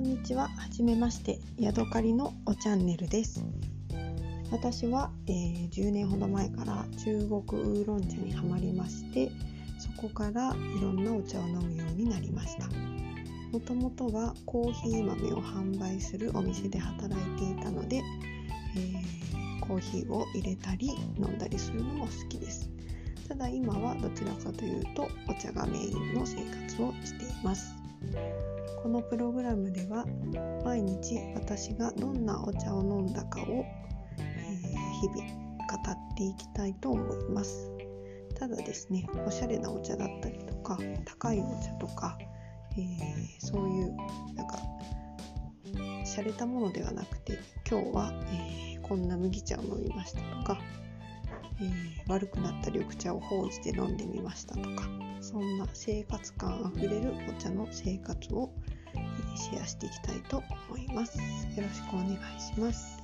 んにちは、はじめまして、ヤドカリのおチャンネルです。私は、えー10年ほど前から中国ウーロン茶にはまりまして、そこからいろんなお茶を飲むようになりました。もともとはコーヒー豆を販売するお店で働いていたので、えーコーヒーを入れたり飲んだりするのも好きです。ただ今はどちらかというとお茶がメインの生活をしています。このプログラムでは毎日私がどんなお茶を飲んだかを、えー日々語っていきたいと思います。ただですね、おしゃれなお茶だったりとか、高いお茶とか、えーそういうなんか洒落たものではなくて、今日は、えーこんな麦茶を飲みましたとか、えー悪くなった緑茶をほうじて飲んでみましたとかそんな生活感あふれるお茶の生活を、シェアしていきたいと思います。よろしくお願いします。